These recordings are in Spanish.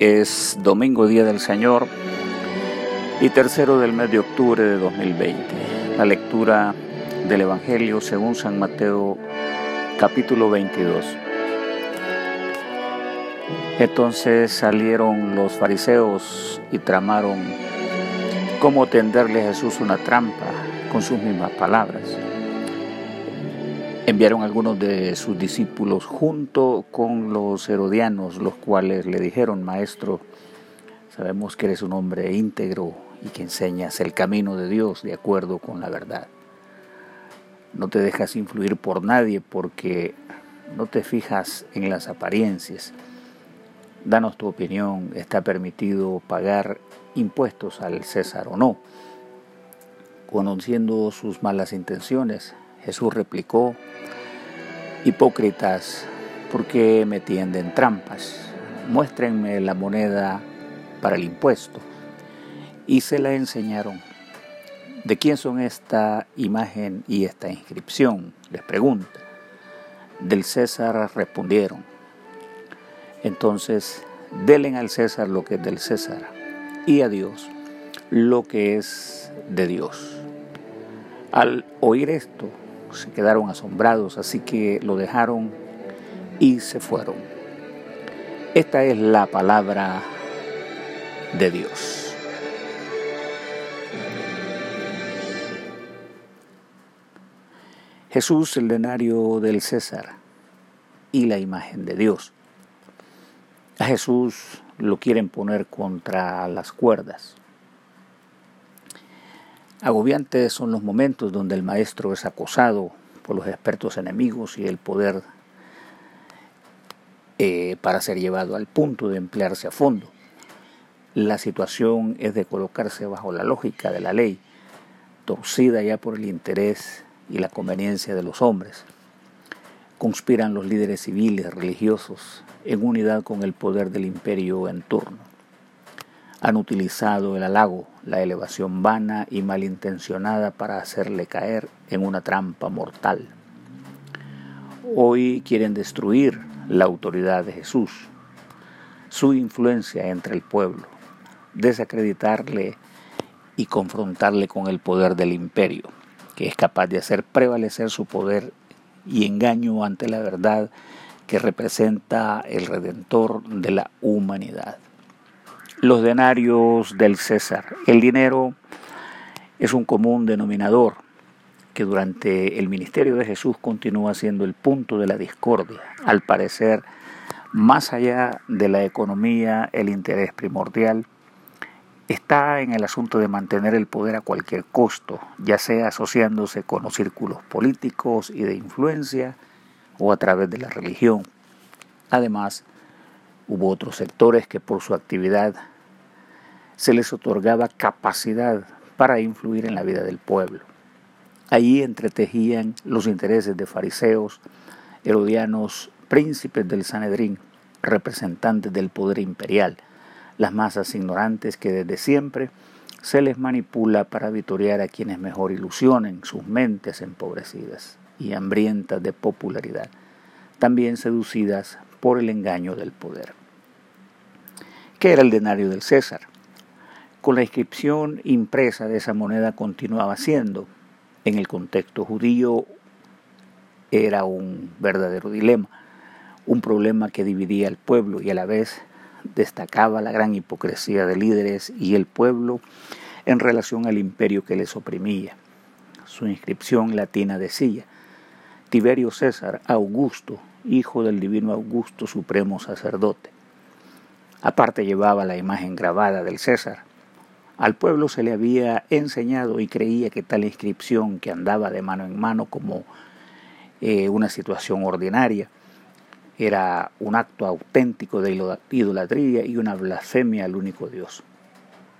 es domingo, Día del Señor, y tercero del mes de octubre de 2020. La lectura del Evangelio según San Mateo capítulo 22. Entonces salieron los fariseos y tramaron cómo tenderle a Jesús una trampa con sus mismas palabras. Enviaron algunos de sus discípulos junto con los herodianos, los cuales le dijeron, Maestro, sabemos que eres un hombre íntegro y que enseñas el camino de Dios de acuerdo con la verdad. No te dejas influir por nadie porque no te fijas en las apariencias. Danos tu opinión, ¿está permitido pagar impuestos al César o no? Conociendo sus malas intenciones, Jesús replicó, Hipócritas, ¿por qué me tienden trampas? Muéstrenme la moneda para el impuesto. Y se la enseñaron. ¿De quién son esta imagen y esta inscripción? Les pregunta. Del César respondieron. Entonces, delen al César lo que es del César y a Dios lo que es de Dios. Al oír esto, se quedaron asombrados, así que lo dejaron y se fueron. Esta es la palabra de Dios. Jesús, el denario del César y la imagen de Dios. A Jesús lo quieren poner contra las cuerdas. Agobiantes son los momentos donde el maestro es acosado por los expertos enemigos y el poder eh, para ser llevado al punto de emplearse a fondo. La situación es de colocarse bajo la lógica de la ley, torcida ya por el interés y la conveniencia de los hombres. Conspiran los líderes civiles, religiosos, en unidad con el poder del imperio en turno han utilizado el halago, la elevación vana y malintencionada para hacerle caer en una trampa mortal. Hoy quieren destruir la autoridad de Jesús, su influencia entre el pueblo, desacreditarle y confrontarle con el poder del imperio, que es capaz de hacer prevalecer su poder y engaño ante la verdad que representa el redentor de la humanidad los denarios del César. El dinero es un común denominador que durante el ministerio de Jesús continúa siendo el punto de la discordia. Al parecer, más allá de la economía, el interés primordial está en el asunto de mantener el poder a cualquier costo, ya sea asociándose con los círculos políticos y de influencia o a través de la religión. Además, hubo otros sectores que por su actividad se les otorgaba capacidad para influir en la vida del pueblo. Allí entretejían los intereses de fariseos, herodianos, príncipes del Sanedrín, representantes del poder imperial, las masas ignorantes que desde siempre se les manipula para vitorear a quienes mejor ilusionen sus mentes empobrecidas y hambrientas de popularidad, también seducidas por el engaño del poder. ¿Qué era el denario del César? con la inscripción impresa de esa moneda continuaba siendo. En el contexto judío era un verdadero dilema, un problema que dividía al pueblo y a la vez destacaba la gran hipocresía de líderes y el pueblo en relación al imperio que les oprimía. Su inscripción latina decía, Tiberio César Augusto, hijo del divino Augusto, supremo sacerdote. Aparte llevaba la imagen grabada del César, al pueblo se le había enseñado y creía que tal inscripción que andaba de mano en mano como eh, una situación ordinaria era un acto auténtico de idolatría y una blasfemia al único Dios.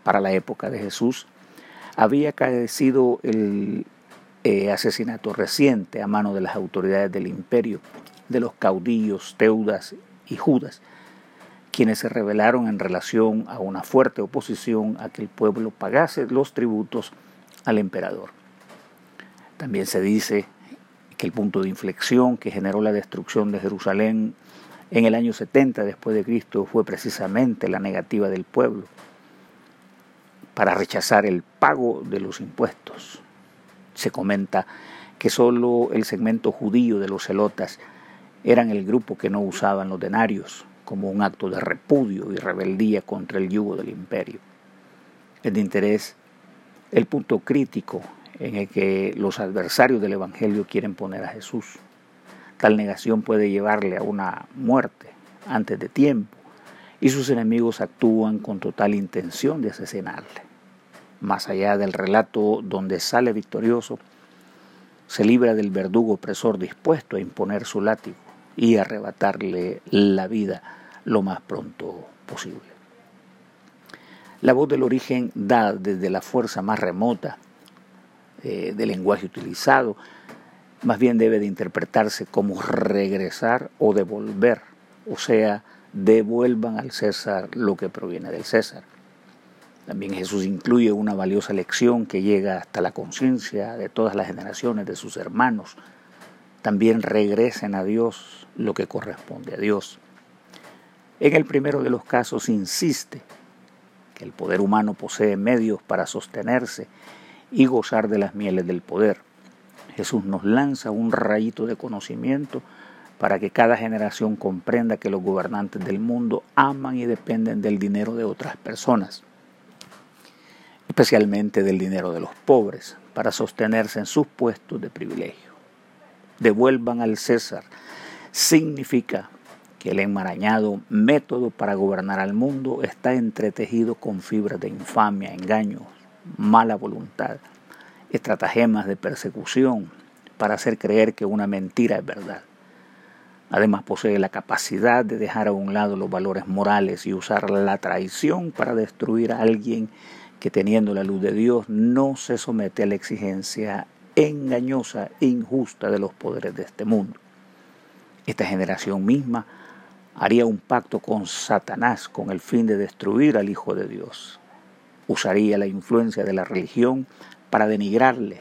Para la época de Jesús había caecido el eh, asesinato reciente a mano de las autoridades del imperio, de los caudillos, Teudas y Judas, quienes se rebelaron en relación a una fuerte oposición a que el pueblo pagase los tributos al emperador. También se dice que el punto de inflexión que generó la destrucción de Jerusalén en el año 70 después de Cristo fue precisamente la negativa del pueblo para rechazar el pago de los impuestos. Se comenta que solo el segmento judío de los celotas eran el grupo que no usaban los denarios como un acto de repudio y rebeldía contra el yugo del imperio. Es de interés el punto crítico en el que los adversarios del Evangelio quieren poner a Jesús. Tal negación puede llevarle a una muerte antes de tiempo y sus enemigos actúan con total intención de asesinarle. Más allá del relato donde sale victorioso, se libra del verdugo opresor dispuesto a imponer su látigo y arrebatarle la vida lo más pronto posible. La voz del origen da desde la fuerza más remota eh, del lenguaje utilizado más bien debe de interpretarse como regresar o devolver, o sea, devuelvan al César lo que proviene del César. También Jesús incluye una valiosa lección que llega hasta la conciencia de todas las generaciones de sus hermanos. También regresen a Dios lo que corresponde a Dios. En el primero de los casos insiste que el poder humano posee medios para sostenerse y gozar de las mieles del poder Jesús nos lanza un rayito de conocimiento para que cada generación comprenda que los gobernantes del mundo aman y dependen del dinero de otras personas, especialmente del dinero de los pobres, para sostenerse en sus puestos de privilegio. Devuelvan al César significa que el enmarañado método para gobernar al mundo está entretejido con fibras de infamia, engaños, mala voluntad, estratagemas de persecución para hacer creer que una mentira es verdad. Además posee la capacidad de dejar a un lado los valores morales y usar la traición para destruir a alguien que teniendo la luz de Dios no se somete a la exigencia engañosa e injusta de los poderes de este mundo. Esta generación misma haría un pacto con Satanás con el fin de destruir al Hijo de Dios. Usaría la influencia de la religión para denigrarle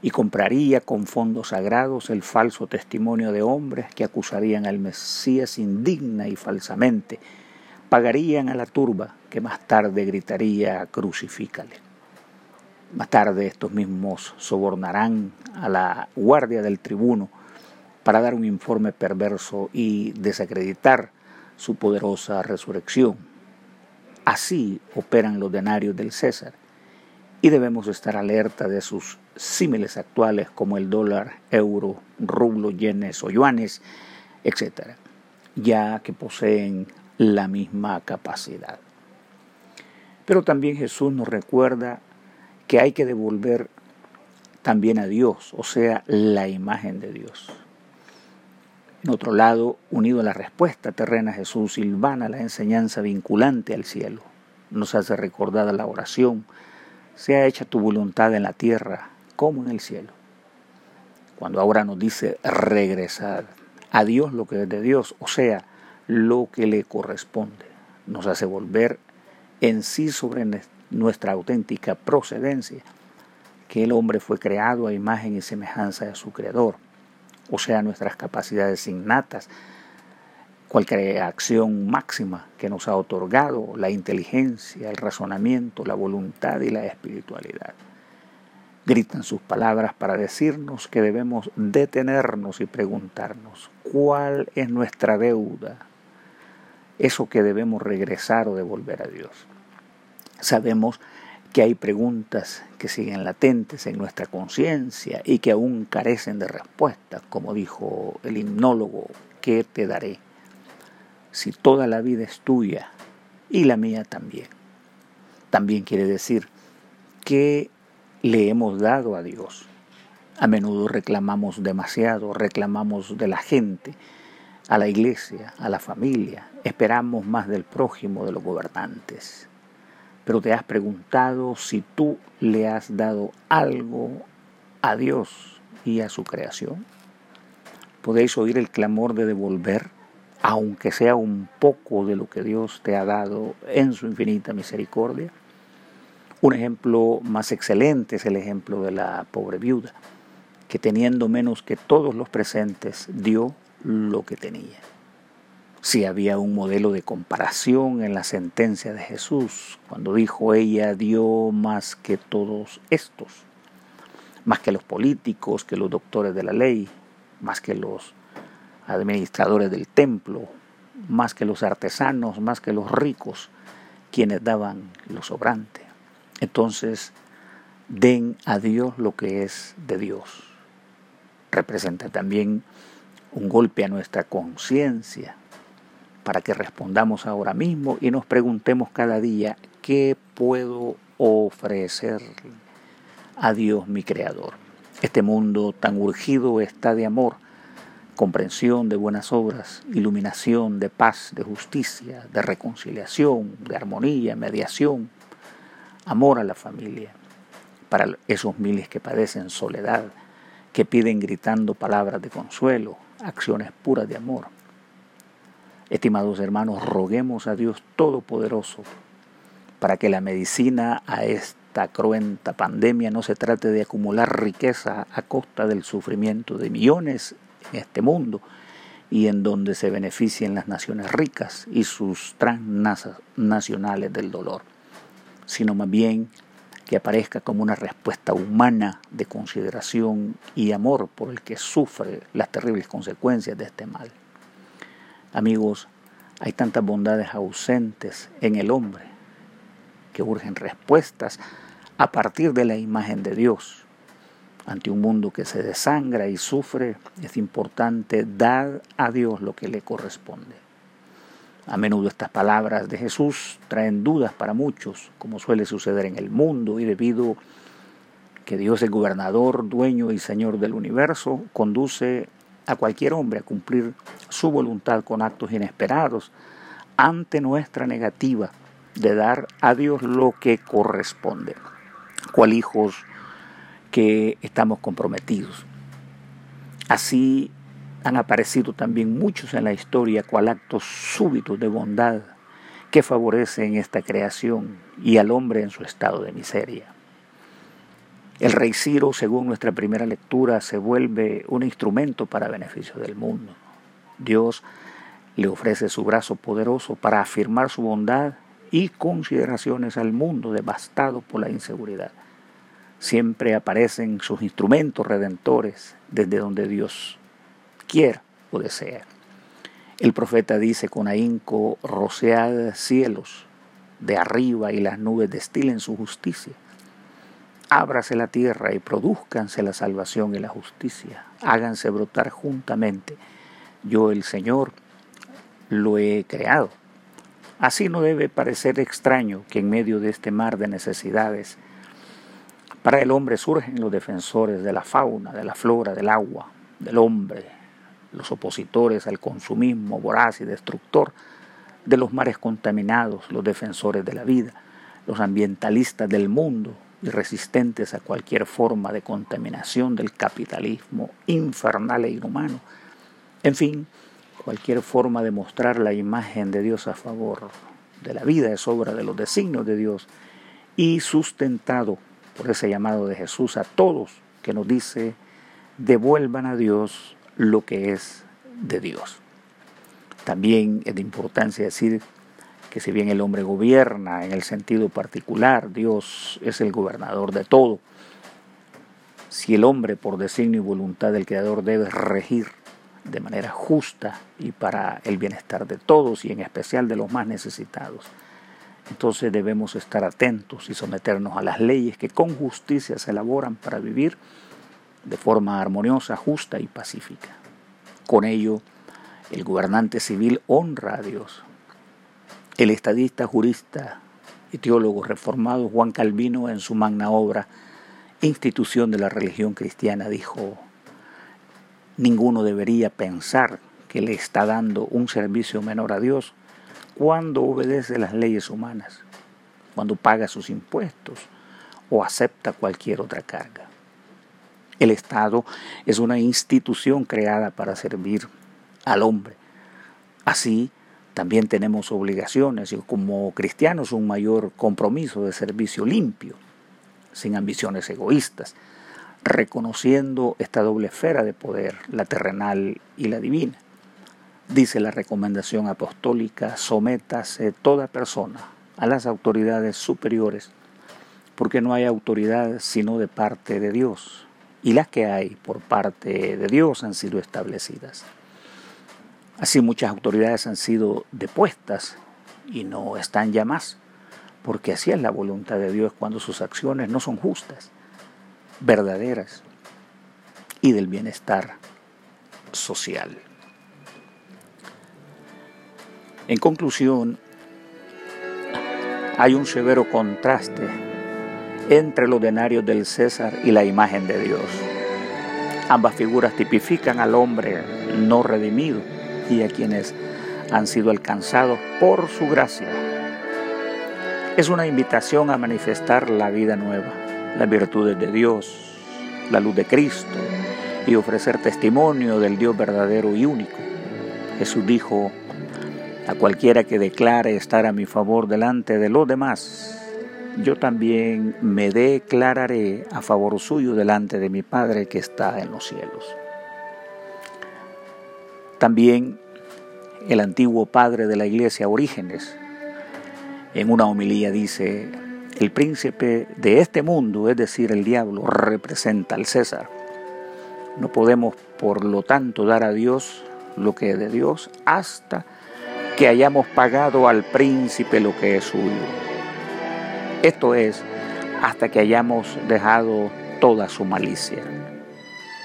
y compraría con fondos sagrados el falso testimonio de hombres que acusarían al Mesías indigna y falsamente, pagarían a la turba que más tarde gritaría crucifícale. Más tarde estos mismos sobornarán a la guardia del tribuno para dar un informe perverso y desacreditar su poderosa resurrección. Así operan los denarios del César y debemos estar alerta de sus símiles actuales como el dólar, euro, rublo, yenes o yuanes, etc., ya que poseen la misma capacidad. Pero también Jesús nos recuerda que hay que devolver también a Dios, o sea, la imagen de Dios. En otro lado, unido a la respuesta terrena, Jesús silvana la enseñanza vinculante al cielo. Nos hace recordar la oración sea hecha tu voluntad en la tierra como en el cielo. Cuando ahora nos dice regresar a Dios lo que es de Dios, o sea, lo que le corresponde, nos hace volver en sí sobre nuestra auténtica procedencia, que el hombre fue creado a imagen y semejanza de su Creador, o sea, nuestras capacidades innatas, cualquier acción máxima que nos ha otorgado la inteligencia, el razonamiento, la voluntad y la espiritualidad. Gritan sus palabras para decirnos que debemos detenernos y preguntarnos cuál es nuestra deuda, eso que debemos regresar o devolver a Dios. Sabemos que hay preguntas que siguen latentes en nuestra conciencia y que aún carecen de respuesta, como dijo el himnólogo, ¿qué te daré? si toda la vida es tuya y la mía también. También quiere decir que le hemos dado a Dios. A menudo reclamamos demasiado, reclamamos de la gente, a la iglesia, a la familia, esperamos más del prójimo, de los gobernantes. Pero te has preguntado si tú le has dado algo a Dios y a su creación. ¿Podéis oír el clamor de devolver aunque sea un poco de lo que Dios te ha dado en su infinita misericordia. Un ejemplo más excelente es el ejemplo de la pobre viuda, que teniendo menos que todos los presentes, dio lo que tenía. Si había un modelo de comparación en la sentencia de Jesús, cuando dijo ella dio más que todos estos, más que los políticos, que los doctores de la ley, más que los administradores del templo, más que los artesanos, más que los ricos, quienes daban lo sobrante. Entonces, den a Dios lo que es de Dios. Representa también un golpe a nuestra conciencia para que respondamos ahora mismo y nos preguntemos cada día, ¿qué puedo ofrecer a Dios mi Creador? Este mundo tan urgido está de amor, comprensión de buenas obras, iluminación de paz, de justicia, de reconciliación, de armonía, mediación, amor a la familia, para esos miles que padecen soledad, que piden gritando palabras de consuelo, acciones puras de amor. Estimados hermanos, roguemos a Dios Todopoderoso para que la medicina a esta cruenta pandemia no se trate de acumular riqueza a costa del sufrimiento de millones en este mundo y en donde se beneficien las naciones ricas y sus transnacionales del dolor, sino más bien que aparezca como una respuesta humana de consideración y amor por el que sufre las terribles consecuencias de este mal. Amigos, hay tantas bondades ausentes en el hombre que urgen respuestas a partir de la imagen de Dios. Ante un mundo que se desangra y sufre, es importante dar a Dios lo que le corresponde. A menudo estas palabras de Jesús traen dudas para muchos, como suele suceder en el mundo, y debido que Dios es gobernador, dueño y señor del universo, conduce a cualquier hombre a cumplir su voluntad con actos inesperados ante nuestra negativa de dar a Dios lo que corresponde, cual hijos que estamos comprometidos. Así han aparecido también muchos en la historia cual actos súbitos de bondad que favorecen esta creación y al hombre en su estado de miseria. El rey Ciro, según nuestra primera lectura, se vuelve un instrumento para beneficio del mundo. Dios le ofrece su brazo poderoso para afirmar su bondad y consideraciones al mundo devastado por la inseguridad. Siempre aparecen sus instrumentos redentores desde donde Dios quiera o desea. El profeta dice con ahínco, rocead cielos de arriba y las nubes destilen su justicia. Ábrase la tierra y produzcanse la salvación y la justicia. Háganse brotar juntamente. Yo el Señor lo he creado. Así no debe parecer extraño que en medio de este mar de necesidades, para el hombre surgen los defensores de la fauna, de la flora, del agua, del hombre, los opositores al consumismo voraz y destructor de los mares contaminados, los defensores de la vida, los ambientalistas del mundo y resistentes a cualquier forma de contaminación del capitalismo infernal e inhumano. En fin, cualquier forma de mostrar la imagen de Dios a favor de la vida es obra de los designios de Dios y sustentado por ese llamado de Jesús a todos que nos dice, devuelvan a Dios lo que es de Dios. También es de importancia decir si bien el hombre gobierna en el sentido particular, Dios es el gobernador de todo. Si el hombre por designio y voluntad del Creador debe regir de manera justa y para el bienestar de todos y en especial de los más necesitados, entonces debemos estar atentos y someternos a las leyes que con justicia se elaboran para vivir de forma armoniosa, justa y pacífica. Con ello, el gobernante civil honra a Dios. El estadista, jurista y teólogo reformado Juan Calvino en su magna obra Institución de la religión cristiana dijo, ninguno debería pensar que le está dando un servicio menor a Dios cuando obedece las leyes humanas, cuando paga sus impuestos o acepta cualquier otra carga. El Estado es una institución creada para servir al hombre. Así, también tenemos obligaciones y como cristianos un mayor compromiso de servicio limpio, sin ambiciones egoístas, reconociendo esta doble esfera de poder, la terrenal y la divina. Dice la recomendación apostólica, sométase toda persona a las autoridades superiores, porque no hay autoridad sino de parte de Dios, y las que hay por parte de Dios han sido establecidas. Así muchas autoridades han sido depuestas y no están ya más, porque así es la voluntad de Dios cuando sus acciones no son justas, verdaderas y del bienestar social. En conclusión, hay un severo contraste entre los denarios del César y la imagen de Dios. Ambas figuras tipifican al hombre no redimido y a quienes han sido alcanzados por su gracia. Es una invitación a manifestar la vida nueva, las virtudes de Dios, la luz de Cristo y ofrecer testimonio del Dios verdadero y único. Jesús dijo, a cualquiera que declare estar a mi favor delante de los demás, yo también me declararé a favor suyo delante de mi Padre que está en los cielos. También el antiguo padre de la iglesia Orígenes, en una homilía dice, el príncipe de este mundo, es decir, el diablo, representa al César. No podemos, por lo tanto, dar a Dios lo que es de Dios hasta que hayamos pagado al príncipe lo que es suyo. Esto es, hasta que hayamos dejado toda su malicia,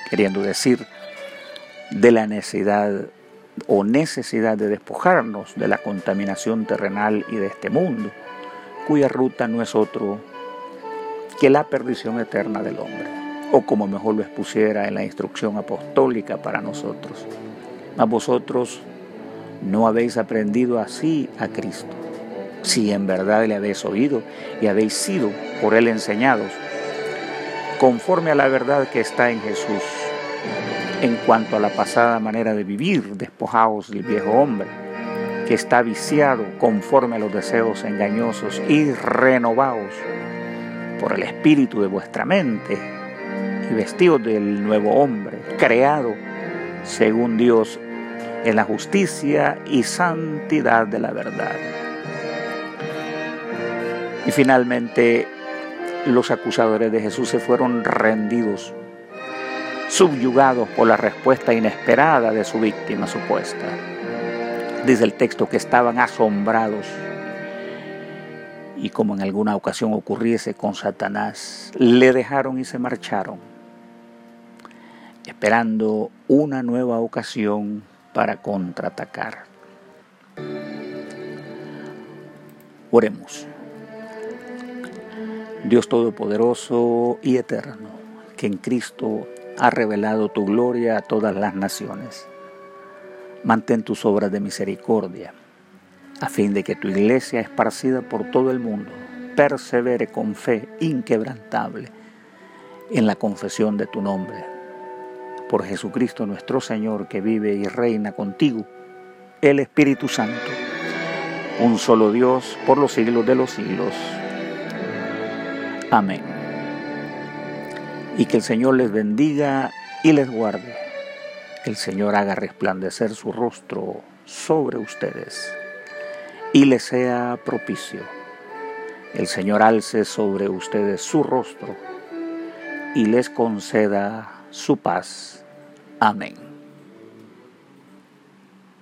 queriendo decir, de la necesidad o necesidad de despojarnos de la contaminación terrenal y de este mundo, cuya ruta no es otro que la perdición eterna del hombre, o como mejor lo expusiera en la instrucción apostólica para nosotros. A vosotros no habéis aprendido así a Cristo, si en verdad le habéis oído y habéis sido por él enseñados, conforme a la verdad que está en Jesús en cuanto a la pasada manera de vivir, despojaos del viejo hombre, que está viciado conforme a los deseos engañosos y renovaos por el espíritu de vuestra mente y vestidos del nuevo hombre, creado según Dios en la justicia y santidad de la verdad. Y finalmente los acusadores de Jesús se fueron rendidos subyugados por la respuesta inesperada de su víctima supuesta. Dice el texto que estaban asombrados y como en alguna ocasión ocurriese con Satanás, le dejaron y se marcharon, esperando una nueva ocasión para contraatacar. Oremos. Dios Todopoderoso y Eterno, que en Cristo ha revelado tu gloria a todas las naciones. Mantén tus obras de misericordia, a fin de que tu iglesia, esparcida por todo el mundo, persevere con fe inquebrantable en la confesión de tu nombre. Por Jesucristo nuestro Señor, que vive y reina contigo, el Espíritu Santo, un solo Dios por los siglos de los siglos. Amén y que el Señor les bendiga y les guarde. El Señor haga resplandecer su rostro sobre ustedes y les sea propicio. El Señor alce sobre ustedes su rostro y les conceda su paz. Amén.